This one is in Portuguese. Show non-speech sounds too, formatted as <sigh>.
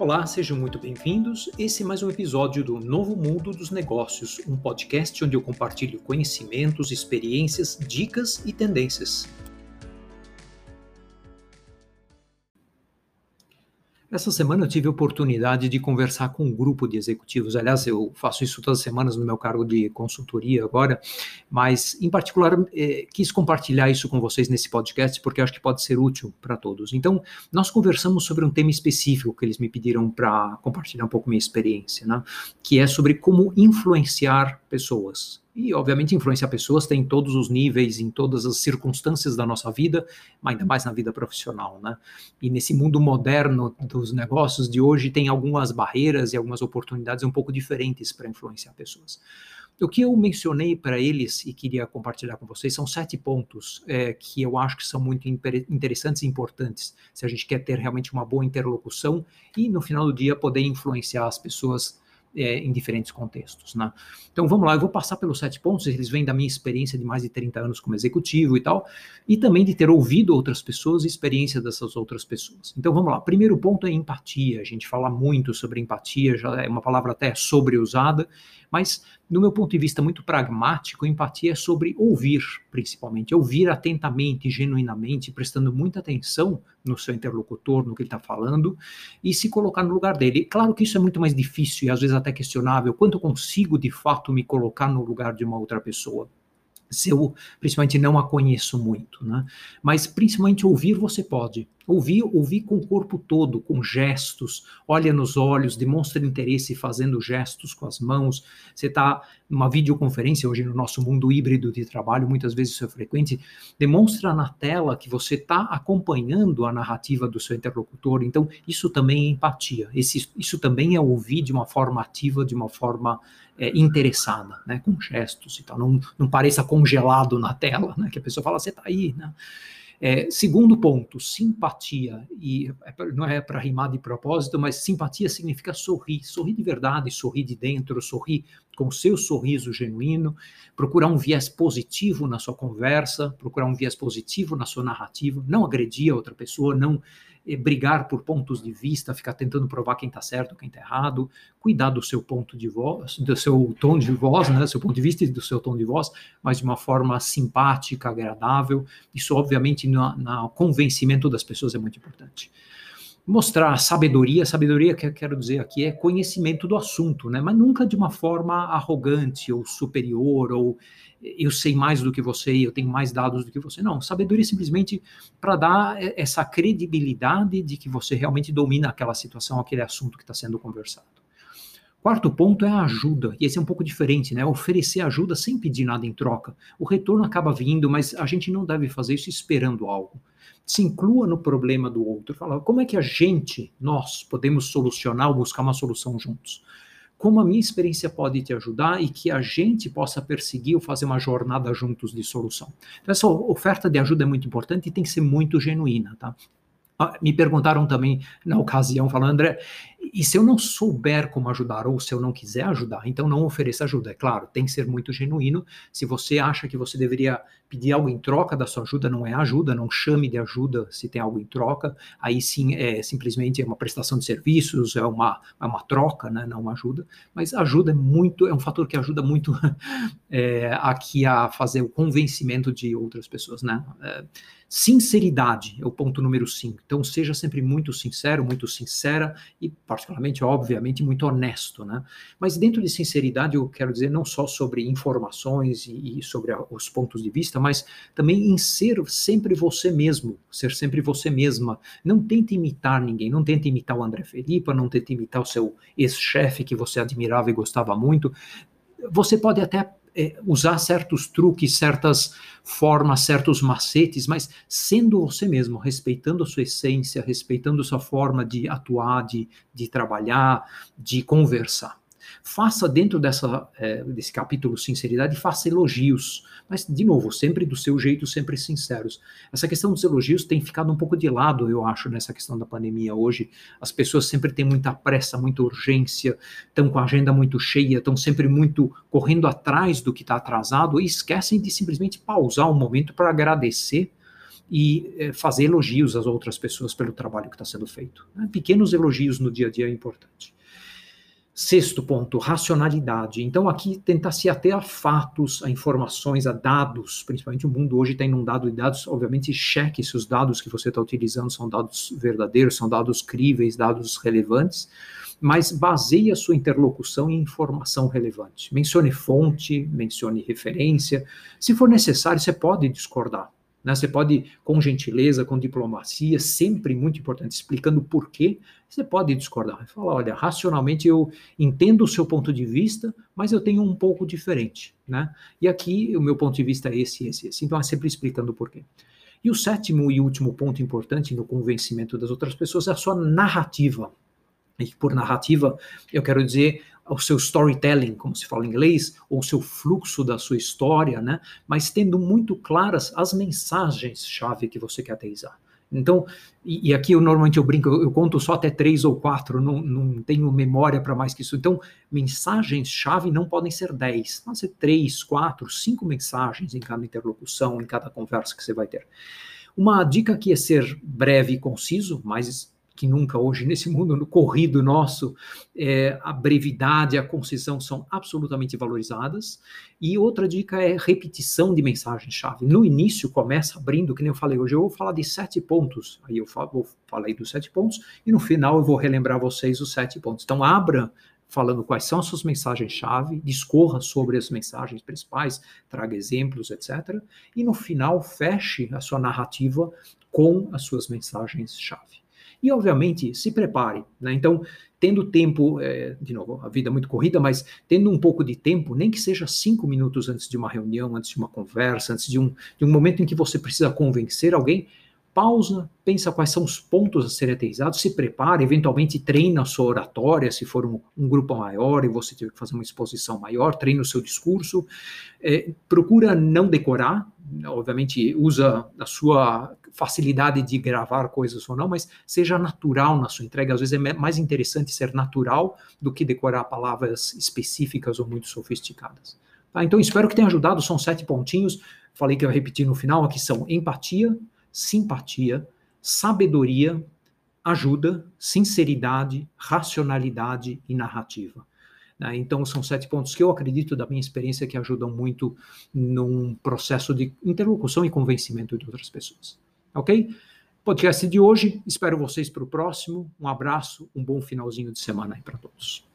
Olá, sejam muito bem-vindos. Esse é mais um episódio do Novo Mundo dos Negócios, um podcast onde eu compartilho conhecimentos, experiências, dicas e tendências. Essa semana eu tive a oportunidade de conversar com um grupo de executivos. Aliás, eu faço isso todas as semanas no meu cargo de consultoria agora, mas em particular eh, quis compartilhar isso com vocês nesse podcast porque acho que pode ser útil para todos. Então, nós conversamos sobre um tema específico que eles me pediram para compartilhar um pouco minha experiência, né? que é sobre como influenciar pessoas. E, obviamente, influenciar pessoas tem em todos os níveis, em todas as circunstâncias da nossa vida, mas ainda mais na vida profissional, né? E nesse mundo moderno dos negócios de hoje, tem algumas barreiras e algumas oportunidades um pouco diferentes para influenciar pessoas. O que eu mencionei para eles e queria compartilhar com vocês são sete pontos é, que eu acho que são muito interessantes e importantes se a gente quer ter realmente uma boa interlocução e, no final do dia, poder influenciar as pessoas é, em diferentes contextos. Né? Então vamos lá, eu vou passar pelos sete pontos, eles vêm da minha experiência de mais de 30 anos como executivo e tal, e também de ter ouvido outras pessoas e experiência dessas outras pessoas. Então vamos lá, primeiro ponto é empatia, a gente fala muito sobre empatia, já é uma palavra até sobreusada, mas do meu ponto de vista muito pragmático, empatia é sobre ouvir, principalmente, ouvir atentamente, genuinamente, prestando muita atenção no seu interlocutor, no que ele está falando, e se colocar no lugar dele. Claro que isso é muito mais difícil e às vezes até questionável, quanto eu consigo de fato me colocar no lugar de uma outra pessoa se eu principalmente não a conheço muito, né? Mas principalmente ouvir você pode. Ouvir, ouvir com o corpo todo, com gestos, olha nos olhos, demonstra interesse fazendo gestos com as mãos. Você está numa videoconferência, hoje no nosso mundo híbrido de trabalho, muitas vezes isso é frequente, demonstra na tela que você está acompanhando a narrativa do seu interlocutor. Então, isso também é empatia. Esse, isso também é ouvir de uma forma ativa, de uma forma é, interessada, né, com gestos e tal. Não, não pareça congelado na tela, né, que a pessoa fala, você está aí, né? É, segundo ponto, simpatia, e é não é para rimar de propósito, mas simpatia significa sorrir, sorrir de verdade, sorrir de dentro, sorrir com seu sorriso genuíno, procurar um viés positivo na sua conversa, procurar um viés positivo na sua narrativa, não agredir a outra pessoa, não eh, brigar por pontos de vista, ficar tentando provar quem está certo, quem está errado, cuidar do seu ponto de voz, do seu tom de voz, né, seu ponto de vista e do seu tom de voz, mas de uma forma simpática, agradável. Isso, obviamente, no, no convencimento das pessoas é muito importante mostrar sabedoria. Sabedoria que eu quero dizer aqui é conhecimento do assunto, né? Mas nunca de uma forma arrogante ou superior ou eu sei mais do que você, eu tenho mais dados do que você. Não, sabedoria simplesmente para dar essa credibilidade de que você realmente domina aquela situação, aquele assunto que está sendo conversado. Quarto ponto é a ajuda, e esse é um pouco diferente, né? Oferecer ajuda sem pedir nada em troca. O retorno acaba vindo, mas a gente não deve fazer isso esperando algo se inclua no problema do outro. Fala, como é que a gente, nós, podemos solucionar ou buscar uma solução juntos? Como a minha experiência pode te ajudar e que a gente possa perseguir ou fazer uma jornada juntos de solução. Então, essa oferta de ajuda é muito importante e tem que ser muito genuína, tá? Ah, me perguntaram também na ocasião, falando, André, e se eu não souber como ajudar, ou se eu não quiser ajudar, então não ofereça ajuda. É claro, tem que ser muito genuíno. Se você acha que você deveria pedir algo em troca da sua ajuda, não é ajuda, não chame de ajuda se tem algo em troca. Aí sim é simplesmente uma prestação de serviços, é uma, é uma troca, né, não uma ajuda. Mas ajuda é muito, é um fator que ajuda muito <laughs> é, aqui a fazer o convencimento de outras pessoas, né? É, Sinceridade é o ponto número 5. Então, seja sempre muito sincero, muito sincera e, particularmente, obviamente, muito honesto, né? Mas dentro de sinceridade, eu quero dizer não só sobre informações e, e sobre a, os pontos de vista, mas também em ser sempre você mesmo, ser sempre você mesma. Não tente imitar ninguém, não tente imitar o André Felipe, não tente imitar o seu ex-chefe que você admirava e gostava muito. Você pode até é, usar certos truques, certas formas, certos macetes, mas sendo você mesmo, respeitando a sua essência, respeitando a sua forma de atuar, de, de trabalhar, de conversar. Faça dentro dessa, é, desse capítulo sinceridade, faça elogios, mas, de novo, sempre do seu jeito, sempre sinceros. Essa questão dos elogios tem ficado um pouco de lado, eu acho, nessa questão da pandemia hoje. As pessoas sempre têm muita pressa, muita urgência, estão com a agenda muito cheia, estão sempre muito correndo atrás do que está atrasado e esquecem de simplesmente pausar um momento para agradecer e é, fazer elogios às outras pessoas pelo trabalho que está sendo feito. Pequenos elogios no dia a dia é importante. Sexto ponto, racionalidade. Então, aqui tentar se ater a fatos, a informações, a dados, principalmente o mundo hoje está inundado de dados. Obviamente, cheque se os dados que você está utilizando são dados verdadeiros, são dados críveis, dados relevantes, mas baseie a sua interlocução em informação relevante. Mencione fonte, mencione referência. Se for necessário, você pode discordar. Né? Você pode, com gentileza, com diplomacia, sempre muito importante, explicando por quê, você pode discordar. Falar, olha, racionalmente eu entendo o seu ponto de vista, mas eu tenho um pouco diferente. Né? E aqui o meu ponto de vista é esse, esse, esse. Então é sempre explicando por quê. E o sétimo e último ponto importante no convencimento das outras pessoas é a sua narrativa. E por narrativa, eu quero dizer o seu storytelling, como se fala em inglês, ou o seu fluxo da sua história, né? Mas tendo muito claras as mensagens-chave que você quer aterrizar. Então, e, e, aqui eu normalmente eu brinco, eu, eu, conto só até três ou quatro, não, não tenho memória para mais que isso. Então, mensagens-chave não podem ser dez, pode ser três, quatro, cinco mensagens em cada interlocução, em cada conversa que você vai ter. Uma dica aqui é ser breve e conciso, mas que nunca hoje nesse mundo no corrido nosso, é, a brevidade a concisão são absolutamente valorizadas. E outra dica é repetição de mensagem-chave. No início começa abrindo, que nem eu falei hoje, eu vou falar de sete pontos. Aí eu falo, falar dos sete pontos e no final eu vou relembrar vocês os sete pontos. Então abra falando quais são as suas mensagens-chave, discorra sobre as mensagens principais, traga exemplos, etc. E no final feche a sua narrativa com as suas mensagens-chave. E, obviamente, se prepare. Né? Então, tendo tempo, é, de novo, a vida é muito corrida, mas tendo um pouco de tempo, nem que seja cinco minutos antes de uma reunião, antes de uma conversa, antes de um, de um momento em que você precisa convencer alguém, pausa, pensa quais são os pontos a serem aterrizados, se prepara, eventualmente treina a sua oratória, se for um, um, grupo maior e você tiver que fazer uma exposição maior, treina o seu discurso, é, procura não decorar, obviamente usa a sua facilidade de gravar coisas ou não, mas seja natural na sua entrega, às vezes é mais interessante ser natural do que decorar palavras específicas ou muito sofisticadas. Tá? Então espero que tenha ajudado, são sete pontinhos, falei que eu repetir no final, aqui são empatia, simpatia, sabedoria, ajuda, sinceridade, racionalidade e narrativa. Né? Então, são sete pontos que eu acredito, da minha experiência, que ajudam muito num processo de interlocução e convencimento de outras pessoas. Ok? Podcast de hoje, espero vocês para o próximo. Um abraço, um bom finalzinho de semana aí para todos.